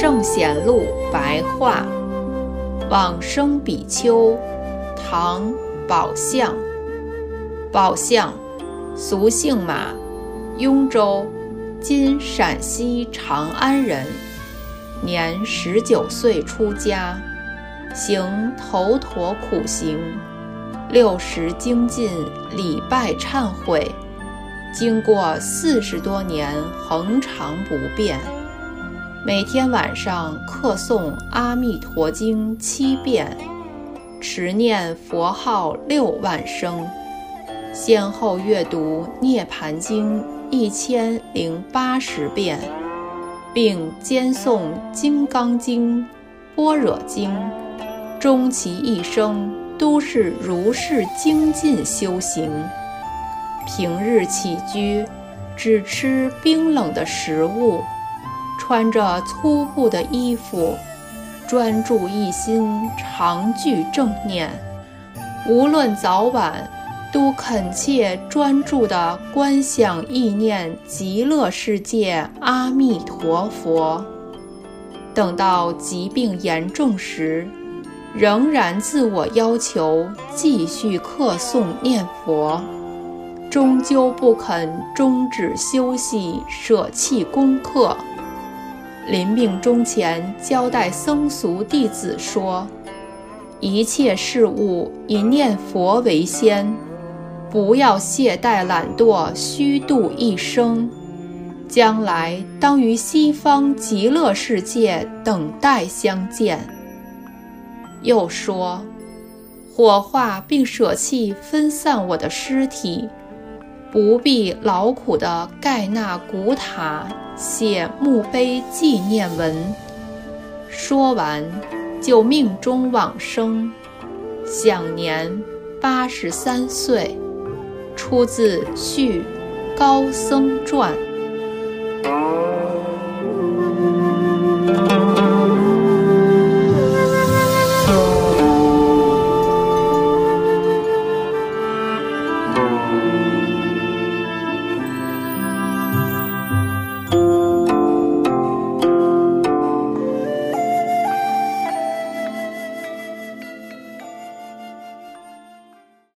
圣贤录白话，往生比丘，唐·宝相。宝相，俗姓马，雍州（今陕西长安）人。年十九岁出家，行头陀苦行，六十精进礼拜忏悔，经过四十多年恒常不变。每天晚上课诵《阿弥陀经》七遍，持念佛号六万声，先后阅读《涅盘经》一千零八十遍，并兼诵《金刚经》《般若经》，终其一生都是如是精进修行。平日起居，只吃冰冷的食物。穿着粗布的衣服，专注一心，常具正念，无论早晚，都恳切专注地观想意念极乐世界阿弥陀佛。等到疾病严重时，仍然自我要求继续课诵念佛，终究不肯终止休息，舍弃功课。临病终前，交代僧俗弟子说：“一切事物以念佛为先，不要懈怠懒惰，虚度一生。将来当于西方极乐世界等待相见。”又说：“火化并舍弃分散我的尸体，不必劳苦地盖那古塔。”写墓碑纪念文，说完就命中往生，享年八十三岁。出自《续高僧传》。